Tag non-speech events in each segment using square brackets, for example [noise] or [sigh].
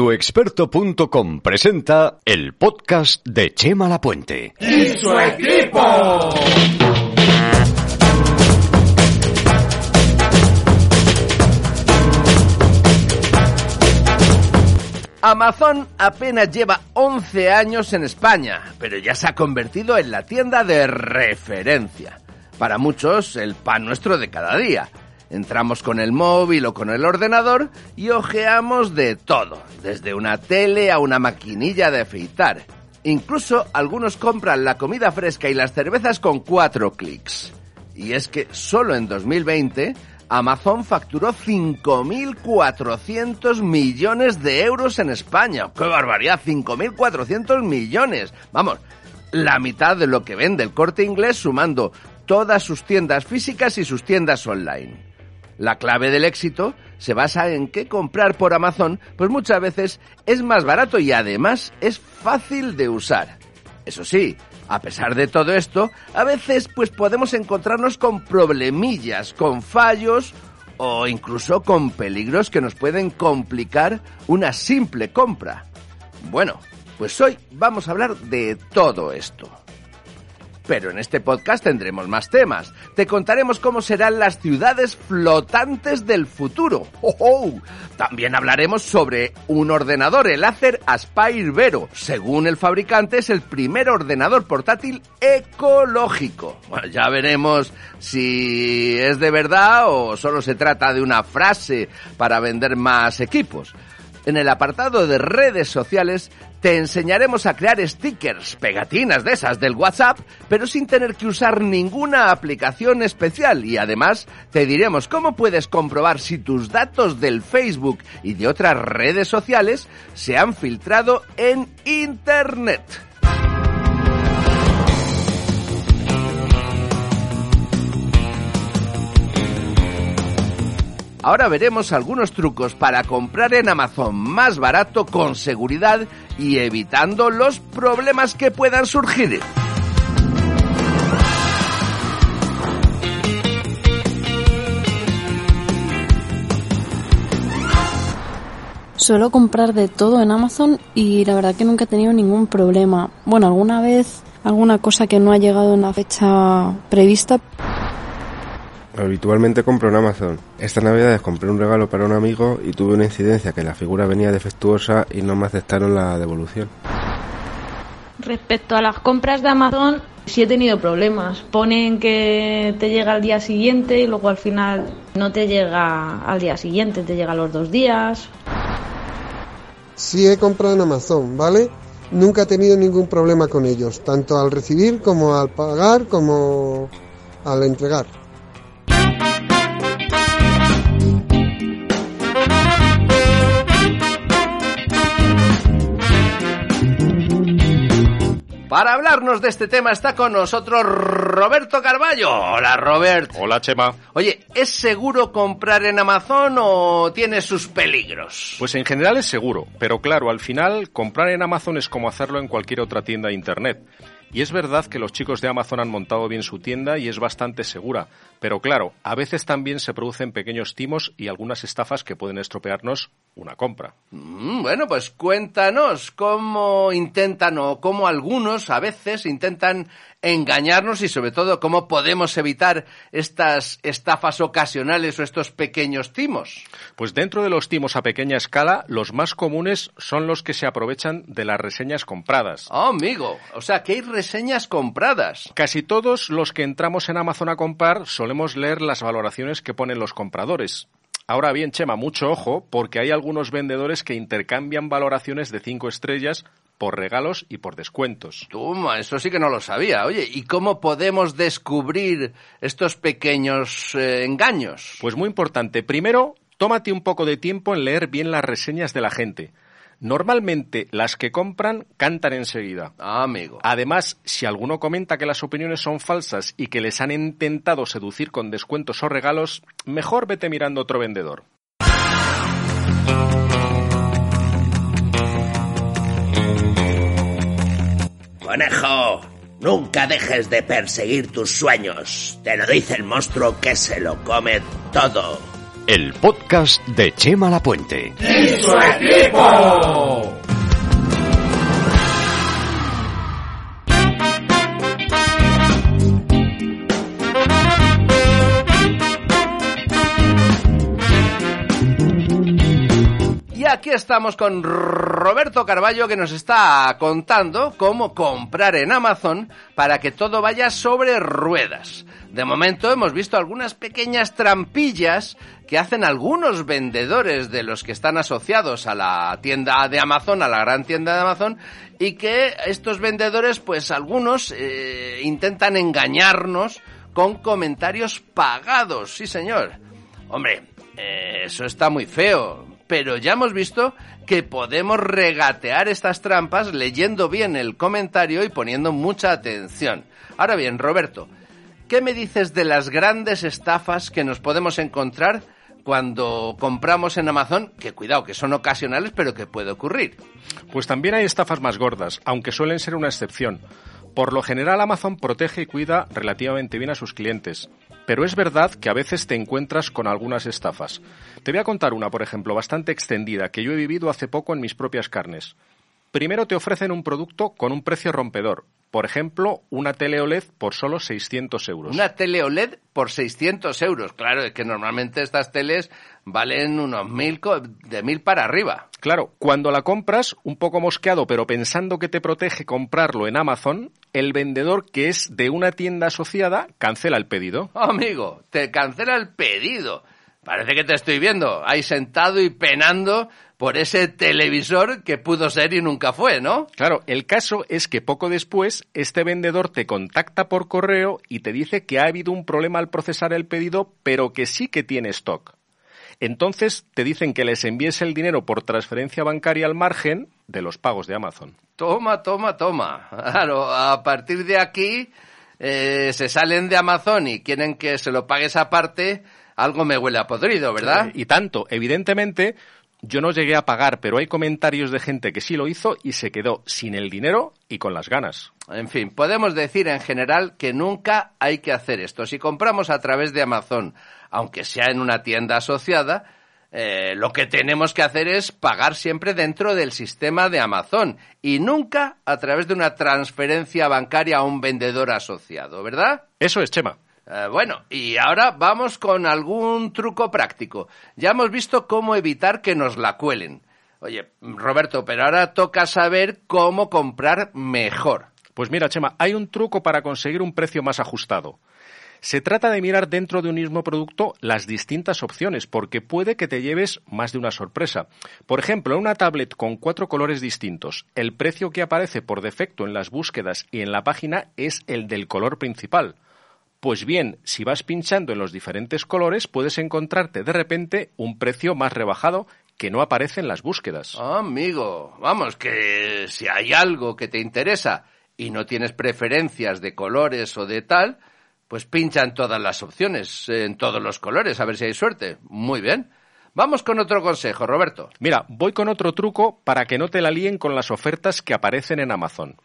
Tuexperto.com presenta el podcast de Chema Lapuente. ¡Y su equipo! Amazon apenas lleva 11 años en España, pero ya se ha convertido en la tienda de referencia. Para muchos, el pan nuestro de cada día. Entramos con el móvil o con el ordenador y ojeamos de todo, desde una tele a una maquinilla de afeitar. Incluso algunos compran la comida fresca y las cervezas con cuatro clics. Y es que solo en 2020 Amazon facturó 5.400 millones de euros en España. ¡Qué barbaridad! 5.400 millones. Vamos, la mitad de lo que vende el corte inglés sumando todas sus tiendas físicas y sus tiendas online. La clave del éxito se basa en que comprar por Amazon pues muchas veces es más barato y además es fácil de usar. Eso sí, a pesar de todo esto, a veces pues podemos encontrarnos con problemillas, con fallos o incluso con peligros que nos pueden complicar una simple compra. Bueno, pues hoy vamos a hablar de todo esto. Pero en este podcast tendremos más temas. Te contaremos cómo serán las ciudades flotantes del futuro. ¡Oh, oh! También hablaremos sobre un ordenador, el Acer Aspire Vero. Según el fabricante, es el primer ordenador portátil ecológico. Ya veremos si es de verdad o solo se trata de una frase para vender más equipos. En el apartado de redes sociales te enseñaremos a crear stickers, pegatinas de esas del WhatsApp, pero sin tener que usar ninguna aplicación especial y además te diremos cómo puedes comprobar si tus datos del Facebook y de otras redes sociales se han filtrado en Internet. Ahora veremos algunos trucos para comprar en Amazon más barato con seguridad y evitando los problemas que puedan surgir. Suelo comprar de todo en Amazon y la verdad que nunca he tenido ningún problema. Bueno, alguna vez alguna cosa que no ha llegado en la fecha prevista. Habitualmente compro en Amazon. Esta Navidad compré un regalo para un amigo y tuve una incidencia que la figura venía defectuosa y no me aceptaron la devolución. Respecto a las compras de Amazon, sí he tenido problemas. Ponen que te llega al día siguiente y luego al final no te llega al día siguiente, te llega a los dos días. Sí he comprado en Amazon, ¿vale? Nunca he tenido ningún problema con ellos, tanto al recibir como al pagar como al entregar. Para hablarnos de este tema está con nosotros Roberto Carballo. Hola Robert. Hola Chema. Oye, ¿es seguro comprar en Amazon o tiene sus peligros? Pues en general es seguro, pero claro, al final comprar en Amazon es como hacerlo en cualquier otra tienda de Internet. Y es verdad que los chicos de Amazon han montado bien su tienda y es bastante segura, pero claro, a veces también se producen pequeños timos y algunas estafas que pueden estropearnos una compra. Mm, bueno, pues cuéntanos cómo intentan o cómo algunos a veces intentan engañarnos y sobre todo cómo podemos evitar estas estafas ocasionales o estos pequeños timos. Pues dentro de los timos a pequeña escala, los más comunes son los que se aprovechan de las reseñas compradas. Oh, amigo, o sea que hay reseñas compradas. Casi todos los que entramos en Amazon a comprar solemos leer las valoraciones que ponen los compradores. Ahora bien, Chema, mucho ojo, porque hay algunos vendedores que intercambian valoraciones de cinco estrellas por regalos y por descuentos. Toma, eso sí que no lo sabía. Oye, ¿y cómo podemos descubrir estos pequeños eh, engaños? Pues muy importante. Primero, tómate un poco de tiempo en leer bien las reseñas de la gente. Normalmente las que compran cantan enseguida. Ah, amigo. Además, si alguno comenta que las opiniones son falsas y que les han intentado seducir con descuentos o regalos, mejor vete mirando otro vendedor. Conejo, nunca dejes de perseguir tus sueños. Te lo dice el monstruo que se lo come todo. El podcast de Chema Lapuente. ¡Y su equipo! Aquí estamos con Roberto Carballo que nos está contando cómo comprar en Amazon para que todo vaya sobre ruedas. De momento hemos visto algunas pequeñas trampillas que hacen algunos vendedores de los que están asociados a la tienda de Amazon, a la gran tienda de Amazon, y que estos vendedores, pues algunos eh, intentan engañarnos con comentarios pagados. Sí, señor. Hombre, eh, eso está muy feo, pero ya hemos visto que podemos regatear estas trampas leyendo bien el comentario y poniendo mucha atención. Ahora bien, Roberto, ¿qué me dices de las grandes estafas que nos podemos encontrar cuando compramos en Amazon? Que cuidado, que son ocasionales, pero que puede ocurrir. Pues también hay estafas más gordas, aunque suelen ser una excepción. Por lo general Amazon protege y cuida relativamente bien a sus clientes, pero es verdad que a veces te encuentras con algunas estafas. Te voy a contar una, por ejemplo, bastante extendida, que yo he vivido hace poco en mis propias carnes. Primero te ofrecen un producto con un precio rompedor. Por ejemplo, una tele OLED por solo 600 euros. Una tele OLED por 600 euros. Claro, es que normalmente estas teles valen unos mil, de mil para arriba. Claro, cuando la compras, un poco mosqueado, pero pensando que te protege comprarlo en Amazon, el vendedor que es de una tienda asociada cancela el pedido. Amigo, te cancela el pedido. Parece que te estoy viendo ahí sentado y penando por ese televisor que pudo ser y nunca fue, ¿no? Claro, el caso es que poco después este vendedor te contacta por correo y te dice que ha habido un problema al procesar el pedido, pero que sí que tiene stock. Entonces te dicen que les envíes el dinero por transferencia bancaria al margen de los pagos de Amazon. Toma, toma, toma. Claro, a partir de aquí eh, se salen de Amazon y quieren que se lo pagues aparte. Algo me huele a podrido, ¿verdad? Y tanto, evidentemente, yo no llegué a pagar, pero hay comentarios de gente que sí lo hizo y se quedó sin el dinero y con las ganas. En fin, podemos decir en general que nunca hay que hacer esto. Si compramos a través de Amazon, aunque sea en una tienda asociada, eh, lo que tenemos que hacer es pagar siempre dentro del sistema de Amazon y nunca a través de una transferencia bancaria a un vendedor asociado, ¿verdad? Eso es, Chema. Eh, bueno, y ahora vamos con algún truco práctico. Ya hemos visto cómo evitar que nos la cuelen. Oye, Roberto, pero ahora toca saber cómo comprar mejor. Pues mira, Chema, hay un truco para conseguir un precio más ajustado. Se trata de mirar dentro de un mismo producto las distintas opciones, porque puede que te lleves más de una sorpresa. Por ejemplo, una tablet con cuatro colores distintos, el precio que aparece por defecto en las búsquedas y en la página es el del color principal. Pues bien, si vas pinchando en los diferentes colores, puedes encontrarte de repente un precio más rebajado que no aparece en las búsquedas. Amigo, vamos, que si hay algo que te interesa y no tienes preferencias de colores o de tal, pues pincha en todas las opciones, en todos los colores, a ver si hay suerte. Muy bien. Vamos con otro consejo, Roberto. Mira, voy con otro truco para que no te la líen con las ofertas que aparecen en Amazon.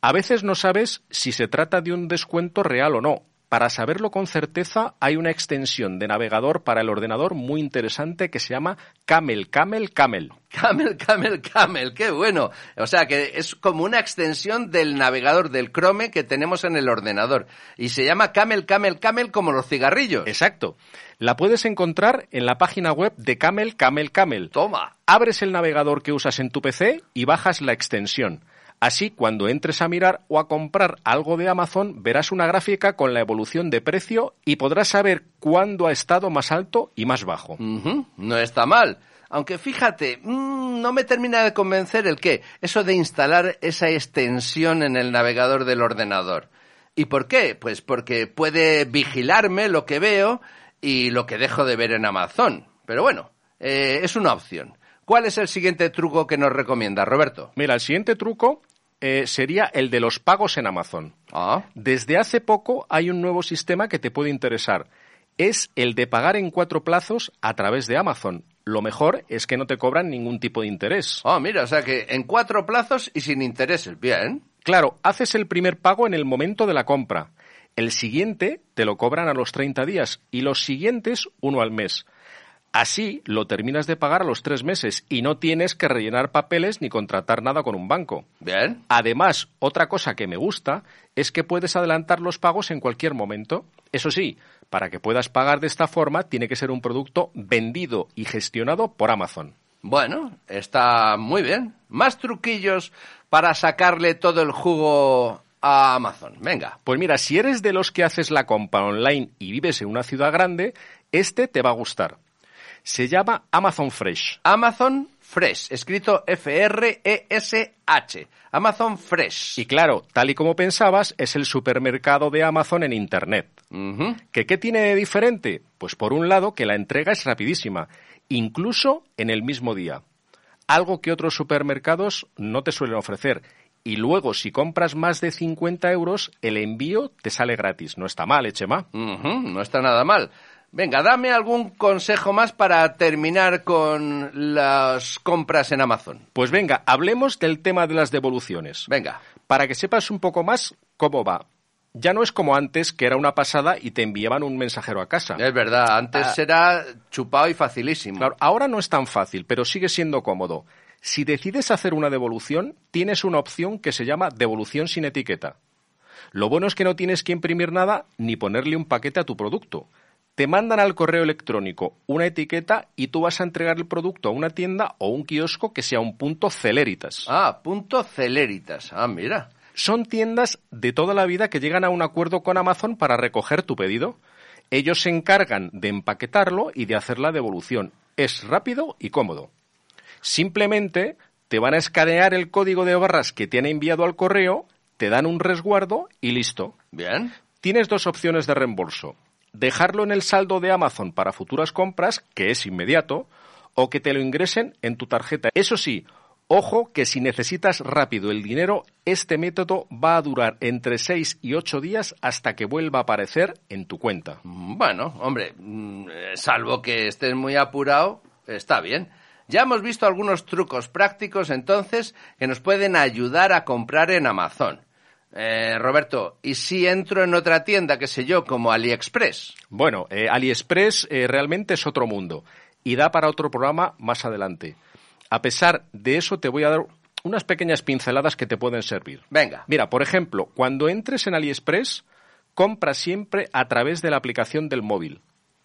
A veces no sabes si se trata de un descuento real o no. Para saberlo con certeza hay una extensión de navegador para el ordenador muy interesante que se llama Camel, Camel, Camel. Camel, Camel, Camel, qué bueno. O sea que es como una extensión del navegador del Chrome que tenemos en el ordenador. Y se llama Camel, Camel, Camel como los cigarrillos. Exacto. La puedes encontrar en la página web de Camel, Camel, Camel. Toma. Abres el navegador que usas en tu PC y bajas la extensión. Así, cuando entres a mirar o a comprar algo de Amazon, verás una gráfica con la evolución de precio y podrás saber cuándo ha estado más alto y más bajo. No está mal. Aunque fíjate, mm, no me termina de convencer el qué, eso de instalar esa extensión en el navegador del ordenador. ¿Y por qué? Pues porque puede vigilarme lo que veo y lo que dejo de ver en Amazon. Pero bueno, eh, es una opción. ¿Cuál es el siguiente truco que nos recomienda, Roberto? Mira, el siguiente truco eh, sería el de los pagos en Amazon. Ah. Desde hace poco hay un nuevo sistema que te puede interesar. Es el de pagar en cuatro plazos a través de Amazon. Lo mejor es que no te cobran ningún tipo de interés. Ah, mira, o sea que en cuatro plazos y sin intereses. Bien. Claro, haces el primer pago en el momento de la compra. El siguiente te lo cobran a los 30 días y los siguientes uno al mes. Así lo terminas de pagar a los tres meses y no tienes que rellenar papeles ni contratar nada con un banco. Bien. Además, otra cosa que me gusta es que puedes adelantar los pagos en cualquier momento. Eso sí, para que puedas pagar de esta forma tiene que ser un producto vendido y gestionado por Amazon. Bueno, está muy bien. Más truquillos para sacarle todo el jugo a Amazon. Venga. Pues mira, si eres de los que haces la compra online y vives en una ciudad grande, este te va a gustar se llama Amazon Fresh. Amazon Fresh, escrito F-R-E-S-H. Amazon Fresh. Y claro, tal y como pensabas, es el supermercado de Amazon en Internet. ¿Que ¿Qué tiene de diferente? Pues por un lado que la entrega es rapidísima, incluso en el mismo día. Algo que otros supermercados no te suelen ofrecer. Y luego, si compras más de 50 euros, el envío te sale gratis. No está mal, Echema. No está nada mal. Venga, dame algún consejo más para terminar con las compras en Amazon. Pues venga, hablemos del tema de las devoluciones. Venga. Para que sepas un poco más cómo va. Ya no es como antes, que era una pasada y te enviaban un mensajero a casa. Es verdad, antes ah. era chupado y facilísimo. Claro, ahora no es tan fácil, pero sigue siendo cómodo. Si decides hacer una devolución, tienes una opción que se llama devolución sin etiqueta. Lo bueno es que no tienes que imprimir nada ni ponerle un paquete a tu producto te mandan al correo electrónico una etiqueta y tú vas a entregar el producto a una tienda o un kiosco que sea un punto celeritas. Ah, punto celeritas. Ah, mira. Son tiendas de toda la vida que llegan a un acuerdo con Amazon para recoger tu pedido. Ellos se encargan de empaquetarlo y de hacer la devolución. Es rápido y cómodo. Simplemente te van a escanear el código de barras que te han enviado al correo, te dan un resguardo y listo. Bien. Tienes dos opciones de reembolso dejarlo en el saldo de Amazon para futuras compras, que es inmediato, o que te lo ingresen en tu tarjeta. Eso sí, ojo que si necesitas rápido el dinero, este método va a durar entre 6 y 8 días hasta que vuelva a aparecer en tu cuenta. Bueno, hombre, mm, salvo que estés muy apurado, está bien. Ya hemos visto algunos trucos prácticos entonces que nos pueden ayudar a comprar en Amazon. Eh, Roberto, ¿y si entro en otra tienda, qué sé yo, como AliExpress? Bueno, eh, AliExpress eh, realmente es otro mundo y da para otro programa más adelante. A pesar de eso, te voy a dar unas pequeñas pinceladas que te pueden servir. Venga. Mira, por ejemplo, cuando entres en AliExpress, compra siempre a través de la aplicación del móvil.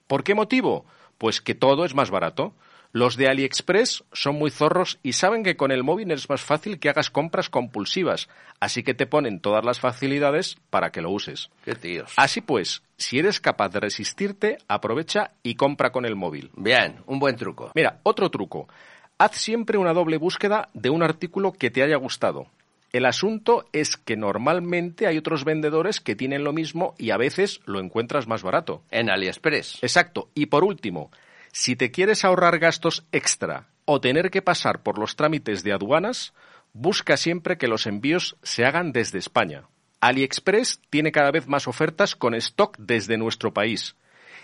¿Por qué motivo? Pues que todo es más barato. Los de AliExpress son muy zorros y saben que con el móvil es más fácil que hagas compras compulsivas, así que te ponen todas las facilidades para que lo uses. Qué tíos. Así pues, si eres capaz de resistirte, aprovecha y compra con el móvil. Bien, un buen truco. Mira, otro truco. Haz siempre una doble búsqueda de un artículo que te haya gustado. El asunto es que normalmente hay otros vendedores que tienen lo mismo y a veces lo encuentras más barato. En AliExpress. Exacto. Y por último, si te quieres ahorrar gastos extra o tener que pasar por los trámites de aduanas, busca siempre que los envíos se hagan desde España. AliExpress tiene cada vez más ofertas con stock desde nuestro país.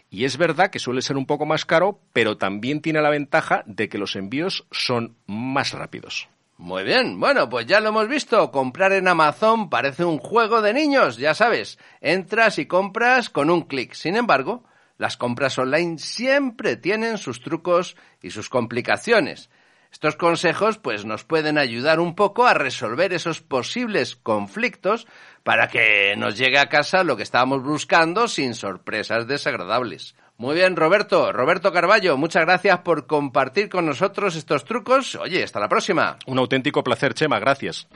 Y es verdad que suele ser un poco más caro, pero también tiene la ventaja de que los envíos son más rápidos. Muy bien, bueno, pues ya lo hemos visto. Comprar en Amazon parece un juego de niños, ya sabes. Entras y compras con un clic. Sin embargo, las compras online siempre tienen sus trucos y sus complicaciones. Estos consejos pues nos pueden ayudar un poco a resolver esos posibles conflictos para que nos llegue a casa lo que estábamos buscando sin sorpresas desagradables. Muy bien, Roberto. Roberto Carballo, muchas gracias por compartir con nosotros estos trucos. Oye, hasta la próxima. Un auténtico placer, Chema. Gracias.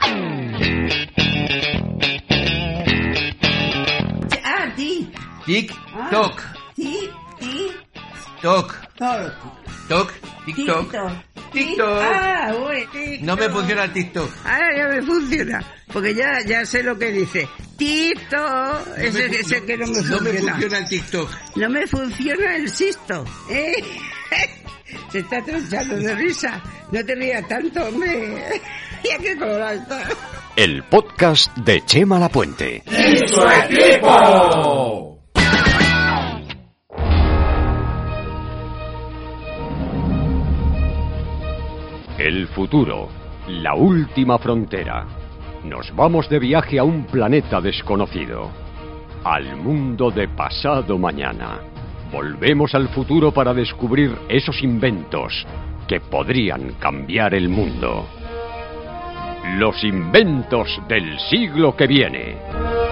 Ah, toc, Toc. toc, tic, toc. TikTok. Ah, uy, TikTok. No me funciona el TikTok. Ahora ya me funciona. Porque ya, ya sé lo que dice. Tito. No ese, me ese que no me no me funciona. funciona el TikTok. No me funciona el sisto. ¿eh? [laughs] Se está tronchando de risa. No te rías tanto, hombre. [laughs] Ya que colorado está. El podcast de Chema Lapuente. ¡Y su equipo! El futuro, la última frontera. Nos vamos de viaje a un planeta desconocido, al mundo de pasado mañana. Volvemos al futuro para descubrir esos inventos que podrían cambiar el mundo. Los inventos del siglo que viene.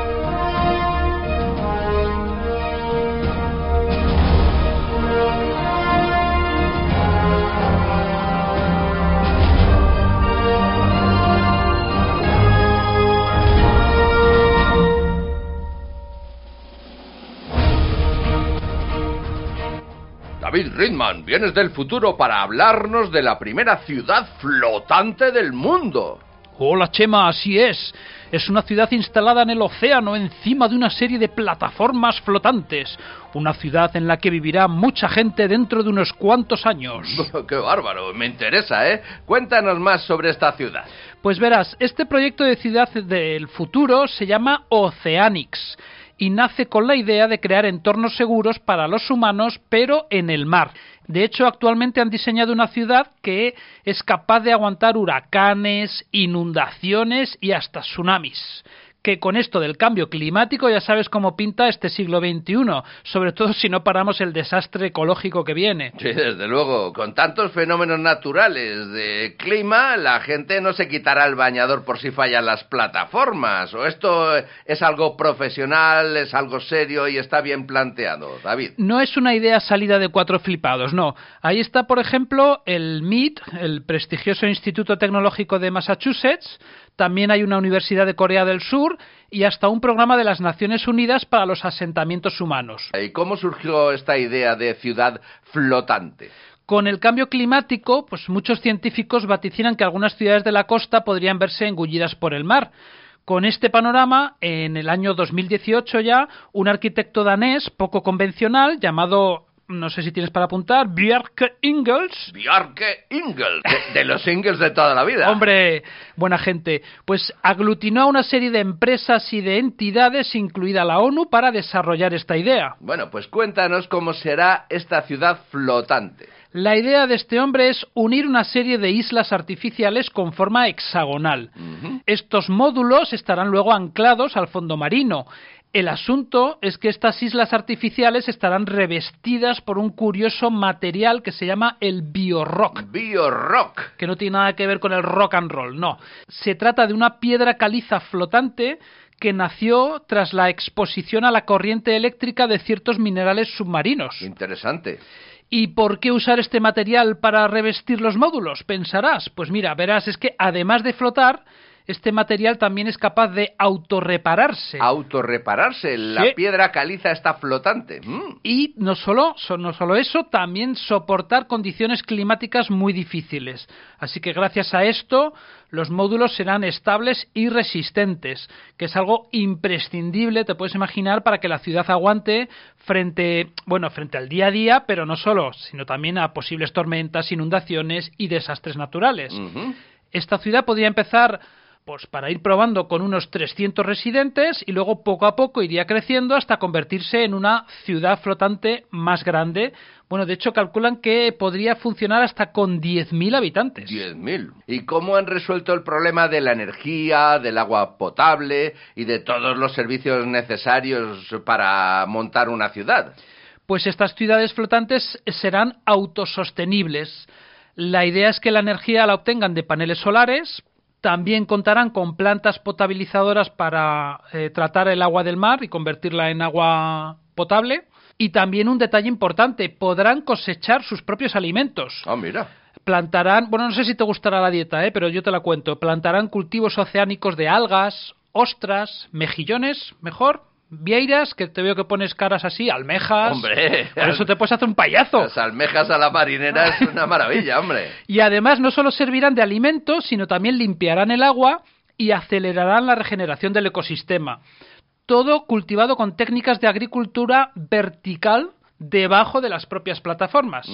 David Ridman, vienes del futuro para hablarnos de la primera ciudad flotante del mundo. Hola Chema, así es. Es una ciudad instalada en el océano encima de una serie de plataformas flotantes. Una ciudad en la que vivirá mucha gente dentro de unos cuantos años. [laughs] ¡Qué bárbaro! Me interesa, ¿eh? Cuéntanos más sobre esta ciudad. Pues verás, este proyecto de ciudad del futuro se llama Oceanics y nace con la idea de crear entornos seguros para los humanos, pero en el mar. De hecho, actualmente han diseñado una ciudad que es capaz de aguantar huracanes, inundaciones y hasta tsunamis. Que con esto del cambio climático ya sabes cómo pinta este siglo XXI, sobre todo si no paramos el desastre ecológico que viene. Sí, desde luego. Con tantos fenómenos naturales de clima, la gente no se quitará el bañador por si fallan las plataformas. ¿O esto es algo profesional, es algo serio y está bien planteado, David? No es una idea salida de cuatro flipados, no. Ahí está, por ejemplo, el MIT, el prestigioso Instituto Tecnológico de Massachusetts, también hay una Universidad de Corea del Sur y hasta un programa de las Naciones Unidas para los asentamientos humanos. ¿Y cómo surgió esta idea de ciudad flotante? Con el cambio climático, pues muchos científicos vaticinan que algunas ciudades de la costa podrían verse engullidas por el mar. Con este panorama, en el año 2018 ya, un arquitecto danés poco convencional llamado no sé si tienes para apuntar, Bjarke Ingels. Bjarke Ingels, de, de, los Ingels de toda la vida. Hombre, buena gente. Pues aglutinó a una serie de empresas y de entidades, incluida la ONU, para desarrollar esta idea. Bueno, pues cuéntanos cómo será esta ciudad flotante. La idea de este hombre es unir una serie de islas artificiales con forma hexagonal. Uh -huh. Estos módulos estarán luego anclados al fondo marino. El asunto es que estas islas artificiales estarán revestidas por un curioso material que se llama el biorock. Biorock. Que no tiene nada que ver con el rock and roll, no. Se trata de una piedra caliza flotante que nació tras la exposición a la corriente eléctrica de ciertos minerales submarinos. Interesante. ¿Y por qué usar este material para revestir los módulos? Pensarás. Pues mira, verás, es que además de flotar, este material también es capaz de autorrepararse. Autorrepararse, la Sí. piedra caliza está flotante. Mm. Y no solo, so- no solo eso, también soportar condiciones climáticas muy difíciles. Así que gracias a esto, los módulos serán estables y resistentes, que es algo imprescindible, te puedes imaginar, para que la ciudad aguante frente, bueno, frente al día a día, pero no solo, sino también a posibles tormentas, inundaciones y desastres naturales. Esta ciudad podría empezar pues para ir probando con unos 300 residentes y luego poco a poco iría creciendo hasta convertirse en una ciudad flotante más grande. Bueno, de hecho calculan que podría funcionar hasta con 10.000 habitantes. 10.000. ¿Y cómo han resuelto el problema de la energía, del agua potable y de todos los servicios necesarios para montar una ciudad? Pues estas ciudades flotantes serán autosostenibles. La idea es que la energía la obtengan de paneles solares, también contarán con plantas potabilizadoras para eh, tratar el agua del mar y convertirla en agua potable. Y también un detalle importante, podrán cosechar sus propios alimentos. Ah, mira. plantarán, bueno, no sé si te gustará la dieta, ¿eh? pero yo te la cuento, plantarán cultivos oceánicos de algas, ostras, mejillones, mejor, vieiras, que te veo que pones caras así, almejas. Hombre, por eso te puedes hacer un payazo. Las almejas a la marinera es una [laughs] maravilla, hombre. Y además no solo servirán de alimento, sino también limpiarán el agua y acelerarán la regeneración del ecosistema. Todo cultivado con técnicas de agricultura vertical debajo de las propias plataformas.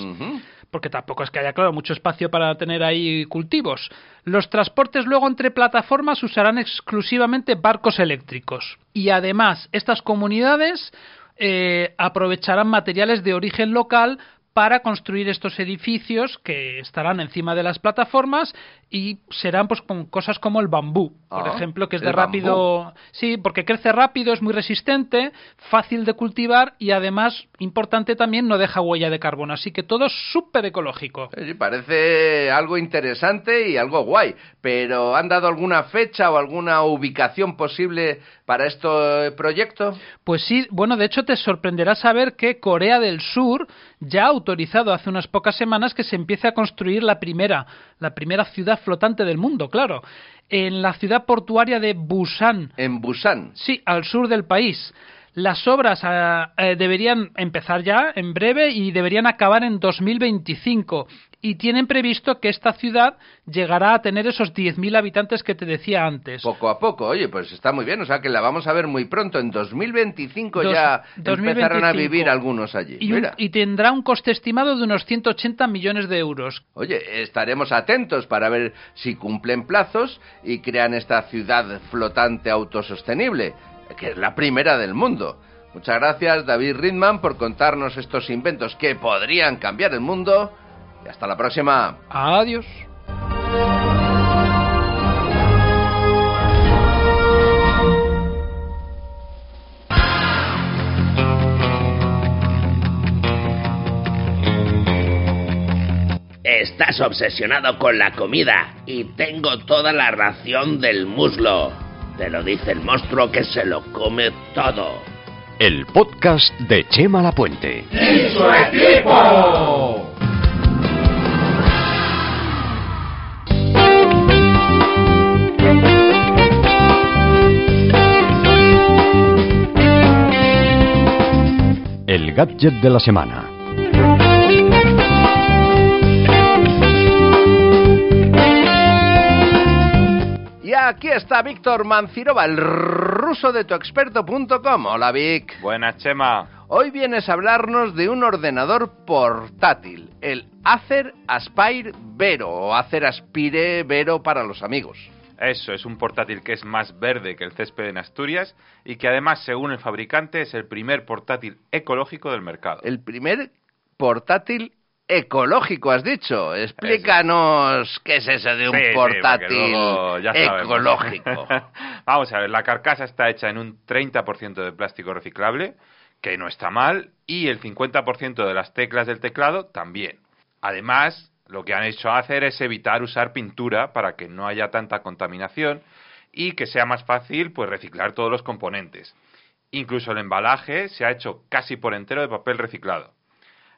Porque tampoco es que haya, claro, mucho espacio para tener ahí cultivos. Los transportes luego entre plataformas usarán exclusivamente barcos eléctricos. Y además, estas comunidades eh, aprovecharán materiales de origen local para construir estos edificios que estarán encima de las plataformas y serán pues con cosas como el bambú, por Ah, ejemplo, que es de rápido, bambú. sí, porque crece rápido, es muy resistente, fácil de cultivar y además importante también no deja huella de carbono, así que todo es súper ecológico. Sí, parece algo interesante y algo guay, pero ¿han dado alguna fecha o alguna ubicación posible para este proyecto? Pues sí, bueno, de hecho te sorprenderá saber que Corea del Sur ya ha autorizado hace unas pocas semanas que se empiece a construir la primera, la primera ciudad flotante del mundo, claro, en la ciudad portuaria de Busan. En Busan. Sí, al sur del país. Las obras ah, eh, deberían empezar ya en breve y deberían acabar en 2025. Y tienen previsto que esta ciudad llegará a tener esos 10.000 habitantes que te decía antes. Poco a poco, oye, pues está muy bien, o sea que la vamos a ver muy pronto, en 2025 Dos- ya 2025. empezarán a vivir algunos allí. Y, un- Mira. y tendrá un coste estimado de unos 180 millones de euros. Oye, estaremos atentos para ver si cumplen plazos y crean esta ciudad flotante autosostenible, que es la primera del mundo. Muchas gracias, David Ridman, por contarnos estos inventos que podrían cambiar el mundo. Y hasta la próxima. Adiós. Estás obsesionado con la comida y tengo toda la ración del muslo. Te lo dice el monstruo que se lo come todo. El podcast de Chema Lapuente. ¡Y su equipo! Gadget de la semana. Y aquí está Víctor Mancirova, el ruso de tuexperto.com. Hola, Vic. Buenas, Chema. Hoy vienes a hablarnos de un ordenador portátil, el Acer Aspire Vero, o Acer Aspire Vero para los amigos. Eso, es un portátil que es más verde que el césped en Asturias y que además, según el fabricante, es el primer portátil ecológico del mercado. El primer portátil ecológico, has dicho. Explícanos qué es eso de un Sí, sí, porque portátil luego ya sabemos. ecológico. [laughs] Vamos a ver, la carcasa está hecha en un 30% de plástico reciclable, que no está mal, y el 50% de las teclas del teclado también. Además, lo que han hecho hacer es evitar usar pintura para que no haya tanta contaminación y que sea más fácil pues reciclar todos los componentes. Incluso el embalaje se ha hecho casi por entero de papel reciclado.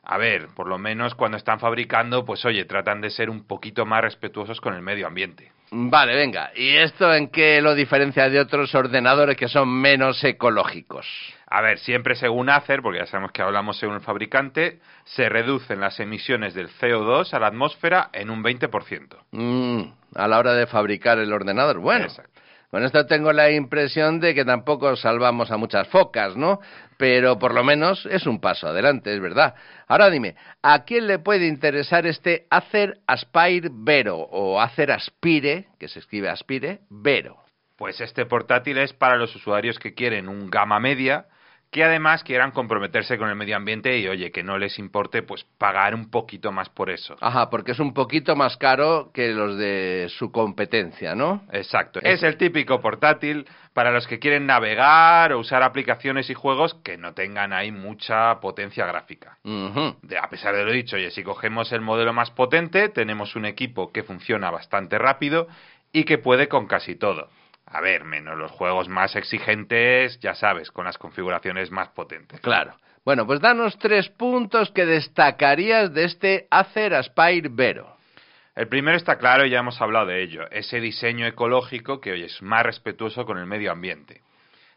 A ver, por lo menos cuando están fabricando, pues oye, tratan de ser un poquito más respetuosos con el medio ambiente. Vale, venga. ¿Y esto en qué lo diferencia de otros ordenadores que son menos ecológicos? A ver, siempre según Acer, porque ya sabemos que hablamos según el fabricante, se reducen las emisiones del CO2 a la atmósfera en un 20%. Mm, a la hora de fabricar el ordenador. Bueno, con esto tengo la impresión de que tampoco salvamos a muchas focas, ¿no? Pero por lo menos es un paso adelante, es verdad. Ahora dime, ¿a quién le puede interesar este Acer Aspire Vero o Acer Aspire, que se escribe Aspire, Vero? Pues este portátil es para los usuarios que quieren un gama media, que además quieran comprometerse con el medio ambiente y oye, que no les importe pues pagar un poquito más por eso. Ajá, porque es un poquito más caro que los de su competencia, ¿no? Exacto. Es el típico portátil para los que quieren navegar o usar aplicaciones y juegos que no tengan ahí mucha potencia gráfica. De- a pesar de lo dicho, oye, si cogemos el modelo más potente, tenemos un equipo que funciona bastante rápido y que puede con casi todo. A ver, menos los juegos más exigentes, ya sabes, con las configuraciones más potentes. Claro. Bueno, pues danos tres puntos que destacarías de este Acer Aspire Vero. El primero está claro y ya hemos hablado de ello, ese diseño ecológico que hoy es más respetuoso con el medio ambiente.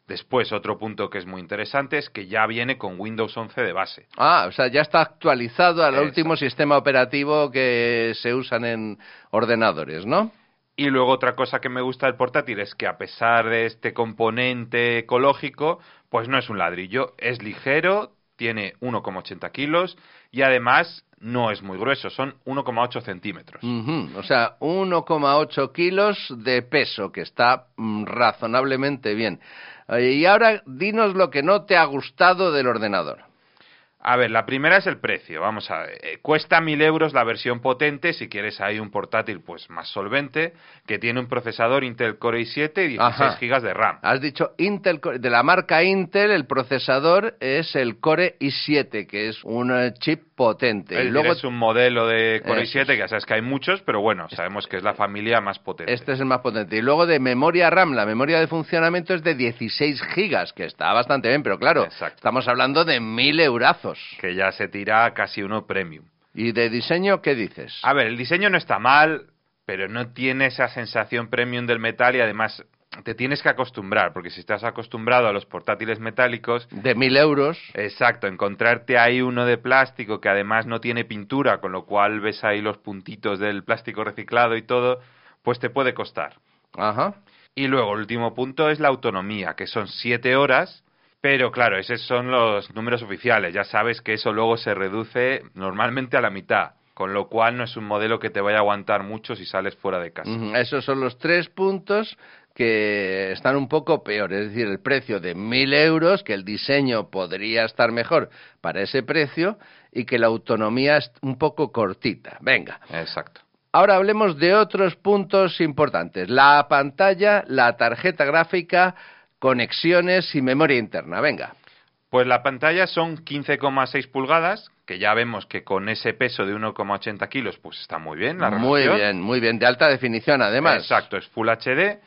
Después, otro punto que es muy interesante es que ya viene con Windows 11 de base. Ah, o sea, ya está actualizado al Exacto. último sistema operativo que se usan en ordenadores, ¿no? Y luego otra cosa que me gusta del portátil es que a pesar de este componente ecológico, pues no es un ladrillo, es ligero, tiene 1,80 kilos y además no es muy grueso, son 1,8 centímetros. Ujú, O sea, 1,8 kilos de peso, que está mm, razonablemente bien. Oye, Y ahora dinos lo que no te ha gustado del ordenador. A ver, la primera es el precio. Vamos a ver. eh, cuesta mil euros la versión potente si quieres ahí un portátil pues más solvente que tiene un procesador Intel Core i7 y 16 Ajá. GB de RAM. Has dicho Intel, Core- de la marca Intel, el procesador es el Core i7, que es un eh, chip potente. Es y luego es un modelo de Core Eso i7 que ya sabes que hay muchos, pero bueno, sabemos que es la familia más potente. Este es el más potente. Y luego de memoria RAM, la memoria de funcionamiento es de 16 gigas, que está bastante bien, pero claro, estamos hablando de mil eurazos. Que ya se tira casi uno premium. ¿Y de diseño qué dices? A ver, el diseño no está mal, pero no tiene esa sensación premium del metal y además te tienes que acostumbrar, porque si estás acostumbrado a los portátiles metálicos... De mil euros. Exacto, encontrarte ahí uno de plástico que además no tiene pintura, con lo cual ves ahí los puntitos del plástico reciclado y todo, pues te puede costar. Ajá. Y luego el último punto es la autonomía, que son siete horas, pero claro, esos son los números oficiales. Ya sabes que eso luego se reduce normalmente a la mitad, con lo cual no es un modelo que te vaya a aguantar mucho si sales fuera de casa. Esos son los tres puntos que están un poco peores. Es decir, el precio de mil euros, que el diseño podría estar mejor para ese precio y que la autonomía es un poco cortita. Venga. Exacto. Ahora hablemos de otros puntos importantes. La pantalla, la tarjeta gráfica, conexiones y memoria interna. Venga. Pues la pantalla son 15,6 pulgadas, que ya vemos que con ese peso de 1,80 kilos, pues está muy bien. La Muy bien, muy bien. De alta definición, además. Exacto, es Full HD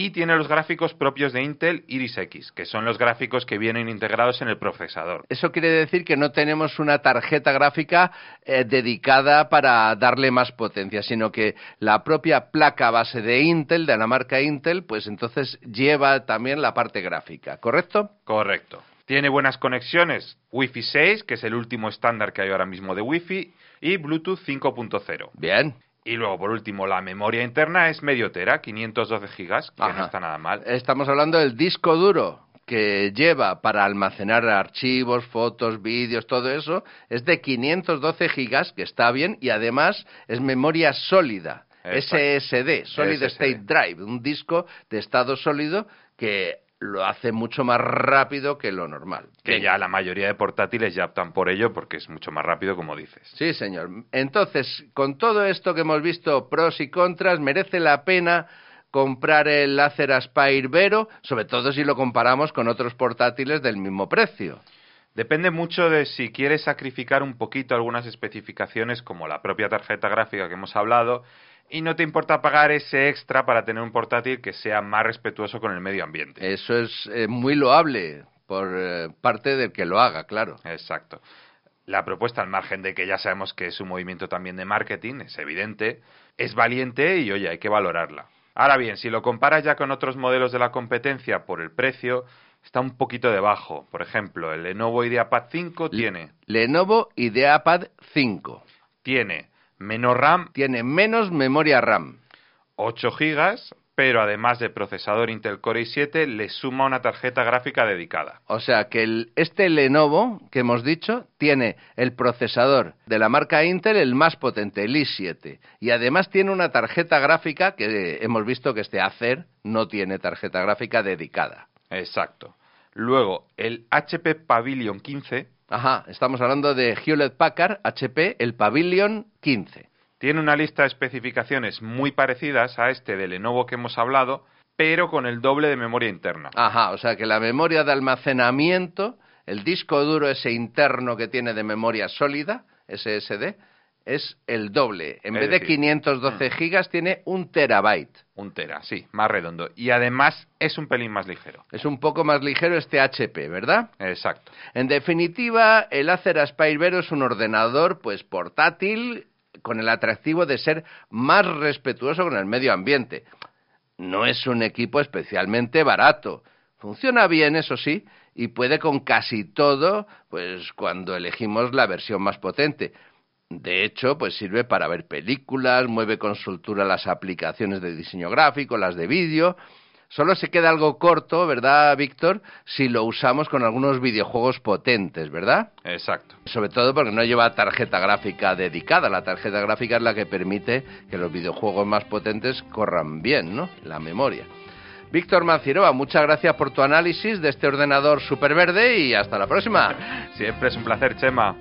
y tiene los gráficos propios de Intel Iris X, que son los gráficos que vienen integrados en el procesador. Eso quiere decir que no tenemos una tarjeta gráfica eh, dedicada para darle más potencia, sino que la propia placa base de Intel, de la marca Intel, pues entonces lleva también la parte gráfica, ¿correcto? Correcto. Tiene buenas conexiones Wi-Fi 6, que es el último estándar que hay ahora mismo de Wi-Fi, y Bluetooth 5.0. Bien. Y luego, por último, la memoria interna es medio tera, 512 gigas, que Ajá. no está nada mal. Estamos hablando del disco duro que lleva para almacenar archivos, fotos, vídeos, todo eso, es de 512 gigas, que está bien, y además es memoria sólida, Exacto. SSD, Solid SSD. State Drive, un disco de estado sólido que lo hace mucho más rápido que lo normal. Que ya la mayoría de portátiles ya optan por ello porque es mucho más rápido, como dices. Sí, señor. Entonces, con todo esto que hemos visto, pros y contras, merece la pena comprar el Acer Aspire Vero, sobre todo si lo comparamos con otros portátiles del mismo precio. Depende mucho de si quieres sacrificar un poquito algunas especificaciones como la propia tarjeta gráfica que hemos hablado y no te importa pagar ese extra para tener un portátil que sea más respetuoso con el medio ambiente. Eso es eh, muy loable por eh, parte del que lo haga, claro. Exacto. La propuesta, al margen de que ya sabemos que es un movimiento también de marketing, es evidente, es valiente y oye, hay que valorarla. Ahora bien, si lo comparas ya con otros modelos de la competencia por el precio, está un poquito debajo. Por ejemplo, el Lenovo IdeaPad 5 tiene, Lenovo IdeaPad 5. tiene menos RAM, Tiene menos memoria RAM. 8 GB, pero además de procesador Intel Core i7, le suma una tarjeta gráfica dedicada. O sea que el- este Lenovo que hemos dicho tiene el procesador de la marca Intel el más potente, el i7. Y además tiene una tarjeta gráfica que hemos visto que este Acer no tiene tarjeta gráfica dedicada. Exacto. Luego, el HP Pavilion 15 Ajá, estamos hablando de Hewlett Packard HP, el Pavilion 15. tiene una lista de especificaciones muy parecidas a este de Lenovo que hemos hablado, pero con el doble de memoria interna. Ajá, o sea que la memoria de almacenamiento, el disco duro ese interno que tiene de memoria sólida, SSD, es el doble. En Es vez de decir, 512 gigas tiene un terabyte. Un tera, sí, más redondo. Y además es un pelín más ligero. Es un poco más ligero este HP, ¿verdad? Exacto. En definitiva, el Acer Aspire Vero es un ordenador pues portátil con el atractivo de ser más respetuoso con el medio ambiente. No es un equipo especialmente barato. Funciona bien, eso sí, y puede con casi todo, pues cuando elegimos la versión más potente. De hecho, pues sirve para ver películas, mueve con soltura las aplicaciones de diseño gráfico, las de vídeo. Solo se queda algo corto, ¿verdad, Víctor? Si lo usamos con algunos videojuegos potentes, ¿verdad? Exacto. Sobre todo porque no lleva tarjeta gráfica dedicada. La tarjeta gráfica es la que permite que los videojuegos más potentes corran bien, ¿no? La memoria. Víctor Manciroa, muchas gracias por tu análisis de este ordenador superverde y hasta la próxima. Siempre es un placer, Chema.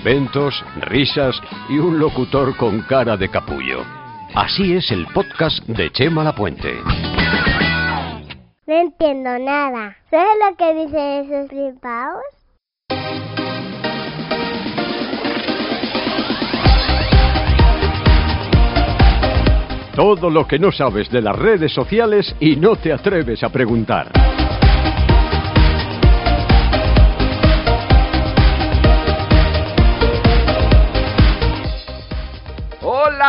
Inventos, risas y un locutor con cara de capullo. Así es el podcast de Chema Lapuente. No entiendo nada. ¿Sabes lo que dicen esos flipaos? Todo lo que no sabes de las redes sociales y no te atreves a preguntar.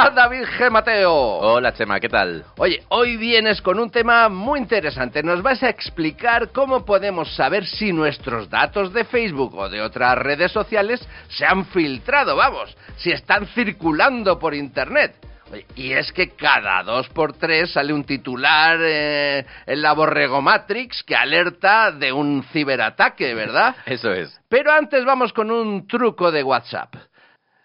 David G. Mateo. Hola Chema, ¿qué tal? Oye, hoy vienes con un tema muy interesante. Nos vas a explicar cómo podemos saber si nuestros datos de Facebook o de otras redes sociales se han filtrado, vamos, si están circulando por Internet. Oye, Y es que cada dos por tres sale un titular eh, en la Borrego Matrix que alerta de un ciberataque, ¿verdad? [laughs] Eso es. Pero antes vamos con un truco de WhatsApp.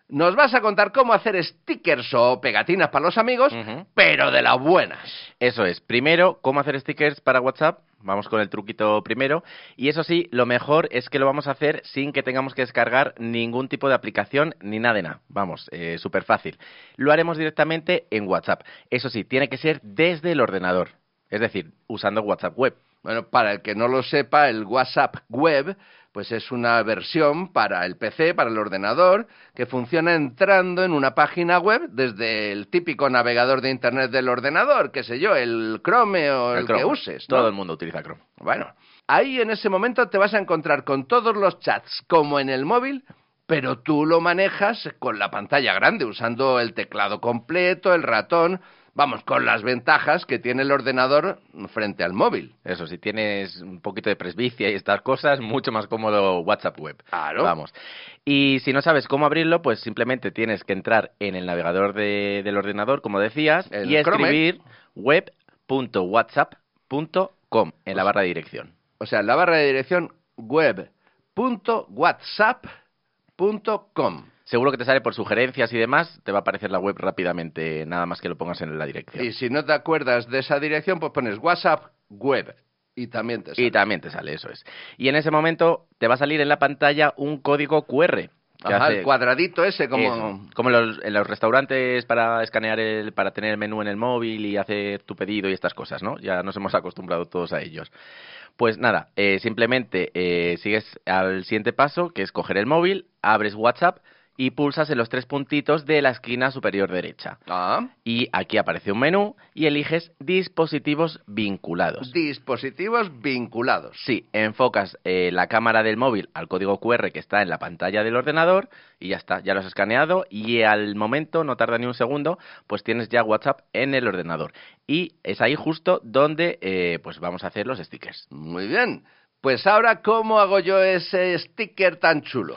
Nos vas a contar cómo hacer stickers o pegatinas para los amigos, pero de las buenas. Eso es. Primero, cómo hacer stickers para WhatsApp. Vamos con el truquito primero. Y eso sí, lo mejor es que lo vamos a hacer sin que tengamos que descargar ningún tipo de aplicación ni nada de nada. Vamos, eh, súper fácil. Lo haremos directamente en WhatsApp. Eso sí, tiene que ser desde el ordenador. Es decir, usando WhatsApp web. Bueno, para el que no lo sepa, el WhatsApp web pues es una versión para el PC, para el ordenador, que funciona entrando en una página web desde el típico navegador de Internet del ordenador, qué sé yo, el Chrome o el, Chrome. que uses. ¿no? Todo el mundo utiliza Chrome. Bueno, ahí en ese momento te vas a encontrar con todos los chats como en el móvil, pero tú lo manejas con la pantalla grande, usando el teclado completo, el ratón, vamos, con las ventajas que tiene el ordenador frente al móvil. Eso, si tienes un poquito de presbicia y estas cosas, mucho más cómodo WhatsApp web. Claro. Vamos. Y si no sabes cómo abrirlo, pues simplemente tienes que entrar en el navegador de- del ordenador, como decías, El y Chrome. escribir web.whatsapp.com en la barra de dirección. O sea, la barra de dirección web.whatsapp.com. Seguro que te sale por sugerencias y demás, te va a aparecer la web rápidamente, nada más que lo pongas en la dirección. Y si no te acuerdas de esa dirección, pues pones WhatsApp web y también te sale. Y también te sale, eso es. Y en ese momento te va a salir en la pantalla un código QR. Ajá, el cuadradito ese como... Eso. Como en los, en los restaurantes para escanear el, para tener el menú en el móvil y hacer tu pedido y estas cosas, ¿no? Ya nos hemos acostumbrado todos a ellos. Pues nada, eh, simplemente eh, sigues al siguiente paso, que es coger el móvil, abres WhatsApp y pulsas en los tres puntitos de la esquina superior derecha. Ah, Y aquí aparece un menú y eliges dispositivos vinculados. dispositivos vinculados. Sí, enfocas eh, la cámara del móvil al código QR que está en la pantalla del ordenador y ya está, ya lo has escaneado y al momento, no tarda ni un segundo, pues tienes ya WhatsApp en el ordenador. Y es ahí justo donde eh, pues vamos a hacer los stickers. Muy bien. Pues ahora, ¿cómo hago yo ese sticker tan chulo?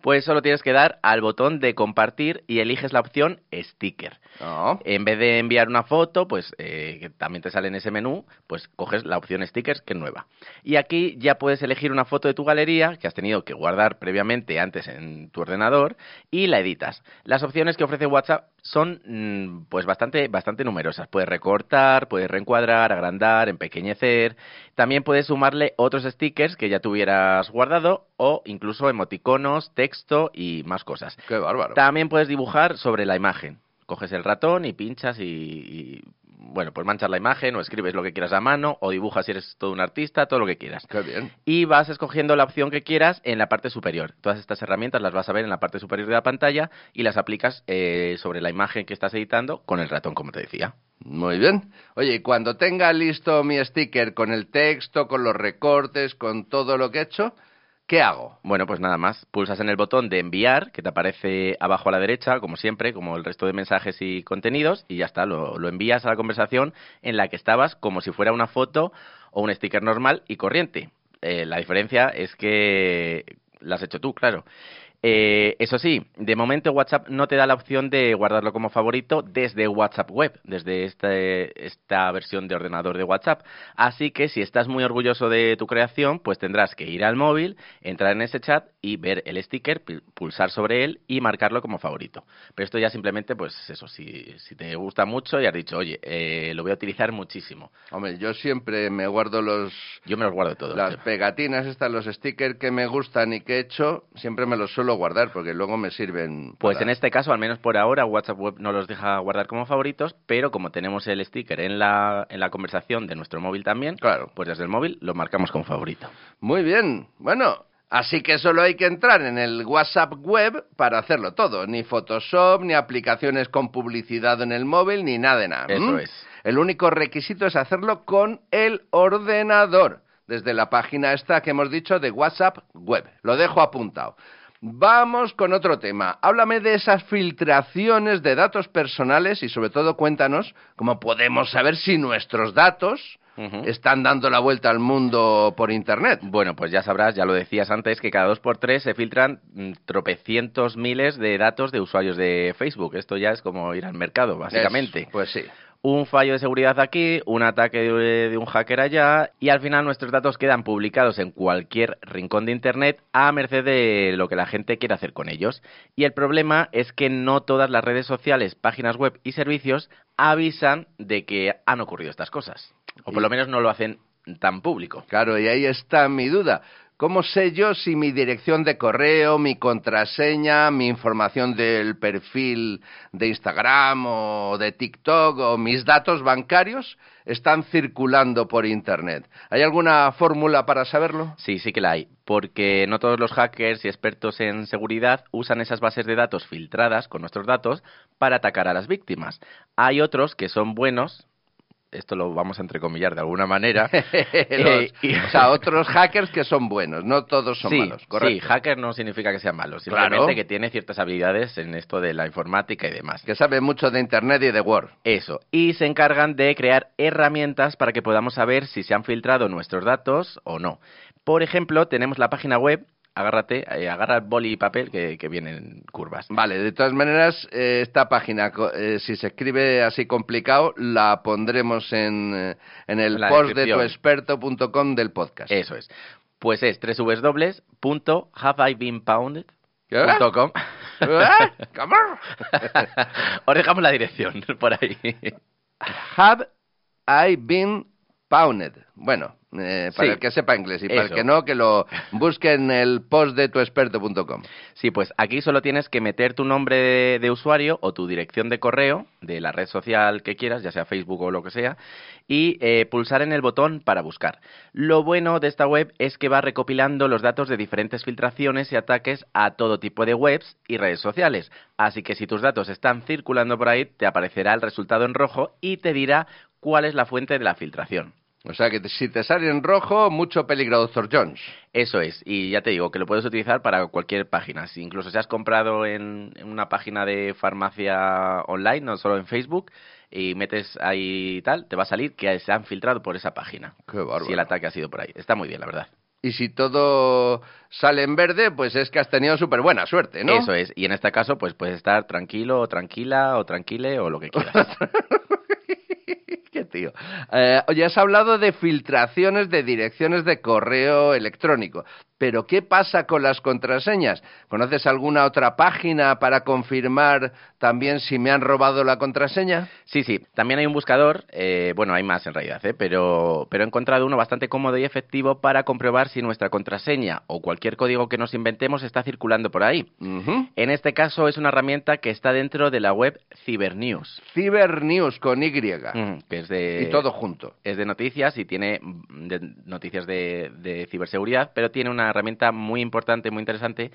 Pues solo tienes que dar al botón de compartir y eliges la opción sticker. No. En vez de enviar una foto, pues eh, que también te sale en ese menú, pues coges la opción stickers que es nueva. Y aquí ya puedes elegir una foto de tu galería que has tenido que guardar previamente antes en tu ordenador y la editas. Las opciones que ofrece WhatsApp son mm, pues bastante bastante numerosas. Puedes recortar, puedes reencuadrar, agrandar, empequeñecer. También puedes sumarle otros stickers que ya tuvieras guardado o incluso emoticonos, texto y más cosas. Qué bárbaro. También puedes dibujar sobre la imagen. Coges el ratón y pinchas y, y, bueno, pues manchas la imagen o escribes lo que quieras a mano o dibujas si eres todo un artista, todo lo que quieras. Qué bien. Y vas escogiendo la opción que quieras en la parte superior. Todas estas herramientas las vas a ver en la parte superior de la pantalla y las aplicas eh, sobre la imagen que estás editando con el ratón, como te decía. Muy bien. Oye, y cuando tenga listo mi sticker con el texto, con los recortes, con todo lo que he hecho, ¿qué hago? Bueno, pues nada más. Pulsas en el botón de enviar, que te aparece abajo a la derecha, como siempre, como el resto de mensajes y contenidos, y ya está, lo, lo envías a la conversación en la que estabas como si fuera una foto o un sticker normal y corriente. Eh, la diferencia es que la has hecho tú, claro. Eh, eso sí, de momento WhatsApp no te da la opción de guardarlo como favorito desde WhatsApp Web, desde este- esta versión de ordenador de WhatsApp. Así que si estás muy orgulloso de tu creación, pues tendrás que ir al móvil, entrar en ese chat y ver el sticker, pulsar sobre él y marcarlo como favorito. Pero esto ya simplemente, pues eso, si, si te gusta mucho y has dicho, oye, eh, lo voy a utilizar muchísimo. Hombre, yo siempre me guardo los... Yo me los guardo todos. Las pegatinas estas, los stickers que me gustan y que he hecho, siempre me los suelo guardar porque luego me sirven. Pues para- en este caso, al menos por ahora, WhatsApp Web no los deja guardar como favoritos, pero como tenemos el sticker en la, en la conversación de nuestro móvil también, Claro. pues desde el móvil lo marcamos como favorito. Muy bien. Bueno, así que solo hay que entrar en el WhatsApp web para hacerlo todo. Ni Photoshop, ni aplicaciones con publicidad en el móvil, ni nada de nada. Eso es. El único requisito es hacerlo con el ordenador, desde la página esta que hemos dicho de WhatsApp web. Lo dejo apuntado. Vamos con otro tema. Háblame de esas filtraciones de datos personales y sobre todo cuéntanos cómo podemos saber si nuestros datos están dando la vuelta al mundo por Internet. Bueno, pues ya sabrás, ya lo decías antes, que cada dos por tres se filtran mm, tropecientos miles de datos de usuarios de Facebook. Esto ya es como ir al mercado, básicamente. Eso, pues sí. un fallo de seguridad aquí, un ataque de, de un hacker allá y al final nuestros datos quedan publicados en cualquier rincón de Internet a merced de lo que la gente quiere hacer con ellos. Y el problema es que no todas las redes sociales, páginas web y servicios avisan de que han ocurrido estas cosas. O por lo menos no lo hacen tan público. Claro, y ahí está mi duda. ¿Cómo sé yo si mi dirección de correo, mi contraseña, mi información del perfil de Instagram o de TikTok o mis datos bancarios están circulando por Internet? ¿Hay alguna fórmula para saberlo? Sí, sí que la hay, porque no todos los hackers y expertos en seguridad usan esas bases de datos filtradas con nuestros datos para atacar a las víctimas. Hay otros que son buenos, esto lo vamos a entrecomillar de alguna manera. [laughs] Los- eh, [laughs] y- O sea, otros hackers que son buenos, no todos son sí, malos, ¿correcto? Sí, hacker no significa que sea malo, simplemente Claro. que tiene ciertas habilidades en esto de la informática y demás. Que sabe mucho de Internet y de Word. Eso. Y se encargan de crear herramientas para que podamos saber si se han filtrado nuestros datos o no. Por ejemplo, tenemos la página web, agárrate, eh, agarra el boli y papel que, que vienen curvas. Vale, de todas maneras, eh, esta página, eh, si se escribe así complicado, la pondremos en, eh, en el La post de tuexperto.com del podcast. Eso es. Pues es www.haveibeenpounded.com. ¿Cómo? [laughs] Os dejamos la dirección por ahí. Have I been pounded? Bueno, eh, para Sí. el que sepa inglés y para el que no, que lo [laughs] busque en el post de tuexperto.com. Sí, pues aquí solo tienes que meter tu nombre de, de usuario o tu dirección de correo de la red social que quieras, ya sea Facebook o lo que sea, y eh, pulsar en el botón para buscar. Lo bueno de esta web es que va recopilando los datos de diferentes filtraciones y ataques a todo tipo de webs y redes sociales. Así que si tus datos están circulando por ahí, te aparecerá el resultado en rojo y te dirá cuál es la fuente de la filtración. O sea que si te sale en rojo, mucho peligro, Doctor Jones. Eso es, y ya te digo que lo puedes utilizar para cualquier página. Si incluso si has comprado en, en una página de farmacia online, no solo en Facebook, y metes ahí tal, te va a salir que se han filtrado por esa página. Qué bárbaro. Si el ataque ha sido por ahí. Está muy bien, la verdad. Y si todo sale en verde, pues es que has tenido súper buena suerte, ¿no? Eso es, y en este caso, pues puedes estar tranquilo o tranquila o tranquile o lo que quieras. [laughs] Tío. Eh, oye, has hablado de filtraciones de direcciones de correo electrónico. Pero ¿qué pasa con las contraseñas? ¿Conoces alguna otra página para confirmar también si me han robado la contraseña? Sí, sí. También hay un buscador, eh, bueno, hay más en realidad, ¿eh? pero, pero he encontrado uno bastante cómodo y efectivo para comprobar si nuestra contraseña o cualquier código que nos inventemos está circulando por ahí. En este caso es una herramienta que está dentro de la web Cybernews. Cybernews con Y. que es de, Y todo junto. Es de noticias y tiene mm, de noticias de, de ciberseguridad, pero tiene una herramienta muy importante, muy interesante,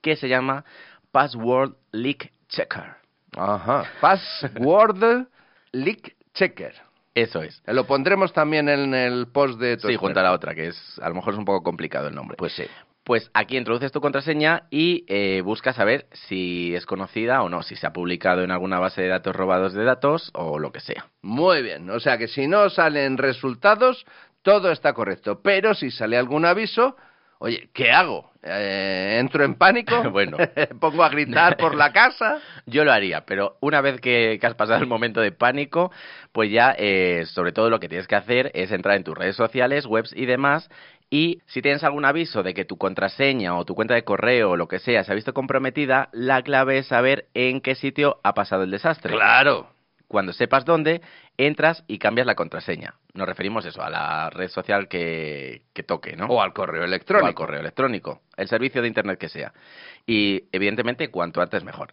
que se llama Password Leak Checker. Ajá. Password Leak Checker. Eso es. Lo pondremos también en el post de tu Sí, junto a la otra, que es a lo mejor es un poco complicado el nombre. Pues sí. Pues aquí introduces tu contraseña y eh, buscas saber si es conocida o no, si se ha publicado en alguna base de datos robados de datos o lo que sea. Muy bien, o sea que si no salen resultados, todo está correcto. Pero si sale algún aviso, oye, ¿qué hago? Eh, ¿Entro en pánico? [laughs] bueno. [laughs] ¿Pongo a gritar por la casa? [laughs] Yo lo haría, pero una vez que, que has pasado el momento de pánico, pues ya, eh, sobre todo lo que tienes que hacer es entrar en tus redes sociales, webs y demás, y si tienes algún aviso de que tu contraseña o tu cuenta de correo o lo que sea se ha visto comprometida, la clave es saber en qué sitio ha pasado el desastre. Claro. Cuando sepas dónde, entras y cambias la contraseña. Nos referimos eso, a la red social que, que toque, ¿no? O al correo electrónico. O al correo electrónico, el servicio de Internet que sea. Y, evidentemente, cuanto antes mejor.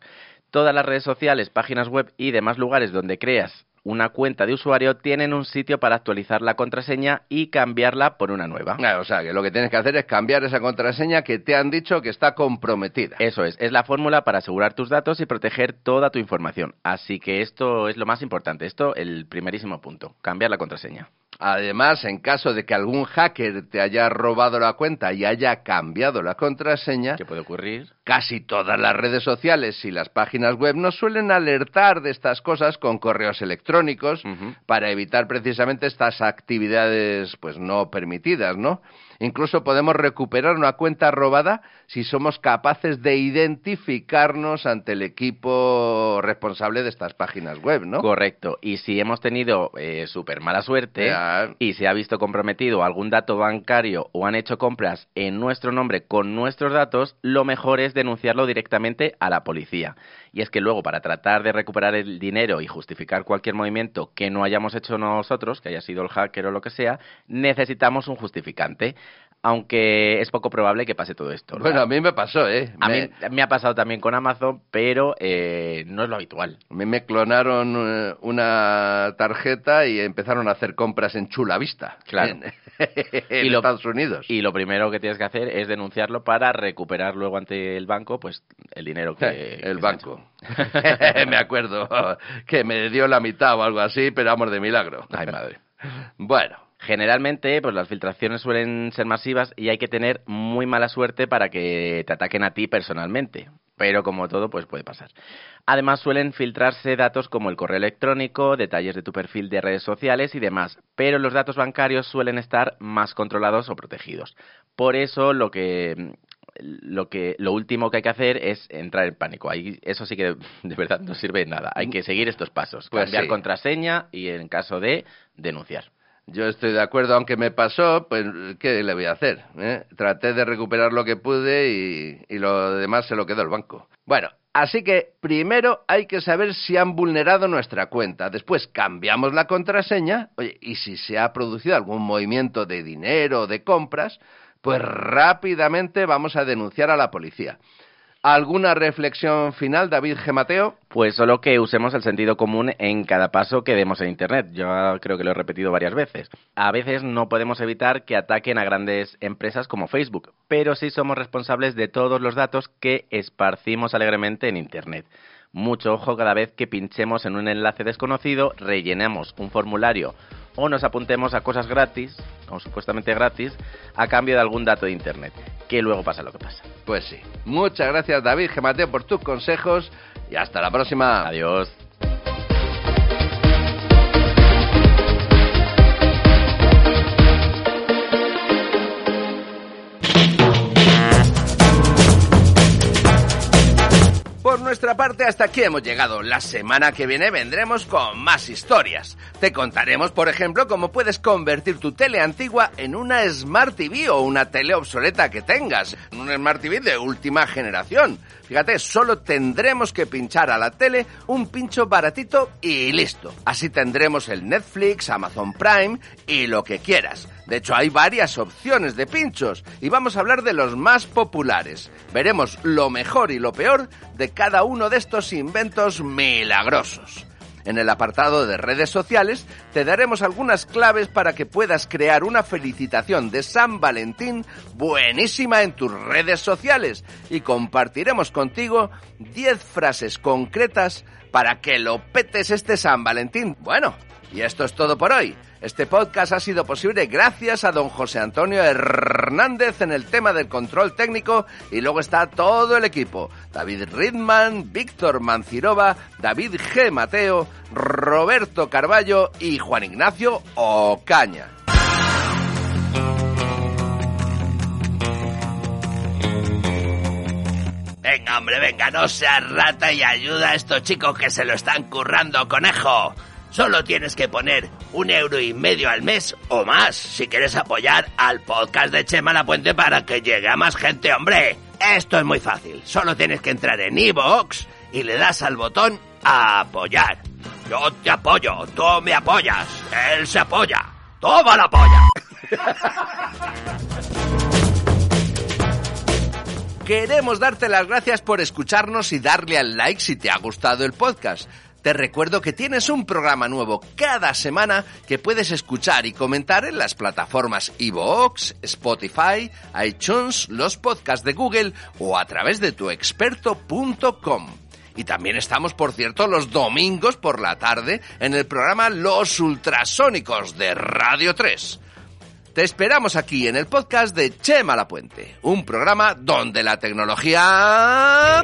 Todas las redes sociales, páginas web y demás lugares donde creas una cuenta de usuario tienen un sitio para actualizar la contraseña y cambiarla por una nueva. O sea, que lo que tienes que hacer es cambiar esa contraseña que te han dicho que está comprometida. Eso es, es la fórmula para asegurar tus datos y proteger toda tu información. Así que esto es lo más importante, esto el primerísimo punto, cambiar la contraseña. Además, en caso de que algún hacker te haya robado la cuenta y haya cambiado la contraseña, ¿qué puede ocurrir? Casi todas las redes sociales y las páginas web nos suelen alertar de estas cosas con correos electrónicos uh -huh. para evitar precisamente estas actividades pues no permitidas, ¿no? Incluso podemos recuperar una cuenta robada si somos capaces de identificarnos ante el equipo responsable de estas páginas web, ¿no? Correcto. Y si hemos tenido eh, súper mala suerte ya. y se ha visto comprometido algún dato bancario o han hecho compras en nuestro nombre con nuestros datos, lo mejor es denunciarlo directamente a la policía. Y es que luego, para tratar de recuperar el dinero y justificar cualquier movimiento que no hayamos hecho nosotros, que haya sido el hacker o lo que sea, necesitamos un justificante aunque es poco probable que pase todo esto. Bueno, a mí me pasó, ¿eh? A me... mí me ha pasado también con Amazon, pero eh, no es lo habitual. A mí me clonaron eh, una tarjeta y empezaron a hacer compras en Chula Vista. Claro. En, [laughs] en y lo, Estados Unidos. Y lo primero que tienes que hacer es denunciarlo para recuperar luego ante el banco pues el dinero que... [laughs] el que banco. [laughs] me acuerdo que me dio la mitad o algo así, pero vamos de milagro. Ay, madre. bueno. Generalmente, pues las filtraciones suelen ser masivas y hay que tener muy mala suerte para que te ataquen a ti personalmente. Pero como todo, pues puede pasar. Además, suelen filtrarse datos como el correo electrónico, detalles de tu perfil de redes sociales y demás. Pero los datos bancarios suelen estar más controlados o protegidos. Por eso, lo que lo que lo último que hay que hacer es entrar en pánico. Ahí eso sí que [laughs] de verdad no sirve de nada. Hay que seguir estos pasos, pues cambiar sí. contraseña y en caso de denunciar. Yo estoy de acuerdo, aunque me pasó, pues ¿qué le voy a hacer? ¿Eh? Traté de recuperar lo que pude y, y lo demás se lo quedó el banco. Bueno, así que primero hay que saber si han vulnerado nuestra cuenta. Después cambiamos la contraseña. Oye, y si se ha producido algún movimiento de dinero o de compras, pues rápidamente vamos a denunciar a la policía. ¿Alguna reflexión final, David G. Mateo? Pues solo que usemos el sentido común en cada paso que demos en Internet. Yo creo que lo he repetido varias veces. A veces no podemos evitar que ataquen a grandes empresas como Facebook, pero sí somos responsables de todos los datos que esparcimos alegremente en Internet. Mucho ojo cada vez que pinchemos en un enlace desconocido, rellenemos un formulario o nos apuntemos a cosas gratis, o supuestamente gratis, a cambio de algún dato de Internet, que luego pasa lo que pasa. Pues sí. Muchas gracias David Gemateo por tus consejos y hasta la próxima. Adiós. Nuestra parte hasta aquí hemos llegado. La semana que viene vendremos con más historias. Te contaremos, por ejemplo, cómo puedes convertir tu tele antigua en una Smart TV o una tele obsoleta que tengas. Un Smart TV de última generación. Fíjate, solo tendremos que pinchar a la tele un pincho baratito y listo. Así tendremos el Netflix, Amazon Prime y lo que quieras. De hecho, hay varias opciones de pinchos y vamos a hablar de los más populares. Veremos lo mejor y lo peor de cada uno de estos inventos milagrosos. En el apartado de redes sociales te daremos algunas claves para que puedas crear una felicitación de San Valentín buenísima en tus redes sociales y compartiremos contigo 10 frases concretas para que lo petes este San Valentín. Bueno, y esto es todo por hoy. Este podcast ha sido posible gracias a don José Antonio Hernández en el tema del control técnico y luego está todo el equipo. David Ridman, Víctor Mancirova, David G. Mateo, Roberto Carballo y Juan Ignacio Ocaña. Venga, hombre, venga, no seas rata y ayuda a estos chicos que se lo están currando, conejo. Solo tienes que poner un euro y medio al mes o más si quieres apoyar al podcast de Chema La Puente para que llegue a más gente, hombre. Esto es muy fácil. Solo tienes que entrar en iVoox y le das al botón a apoyar. Yo te apoyo, tú me apoyas, él se apoya. ¡Toma la polla! Queremos darte las gracias por escucharnos y darle al like si te ha gustado el podcast. Te recuerdo que tienes un programa nuevo cada semana que puedes escuchar y comentar en las plataformas iVoox, Spotify, iTunes, los podcasts de Google o a través de tuexperto.com. Y también estamos, por cierto, los domingos por la tarde en el programa Los Ultrasónicos de Radio 3. Te esperamos aquí en el podcast de Chema La Puente, un programa donde la tecnología...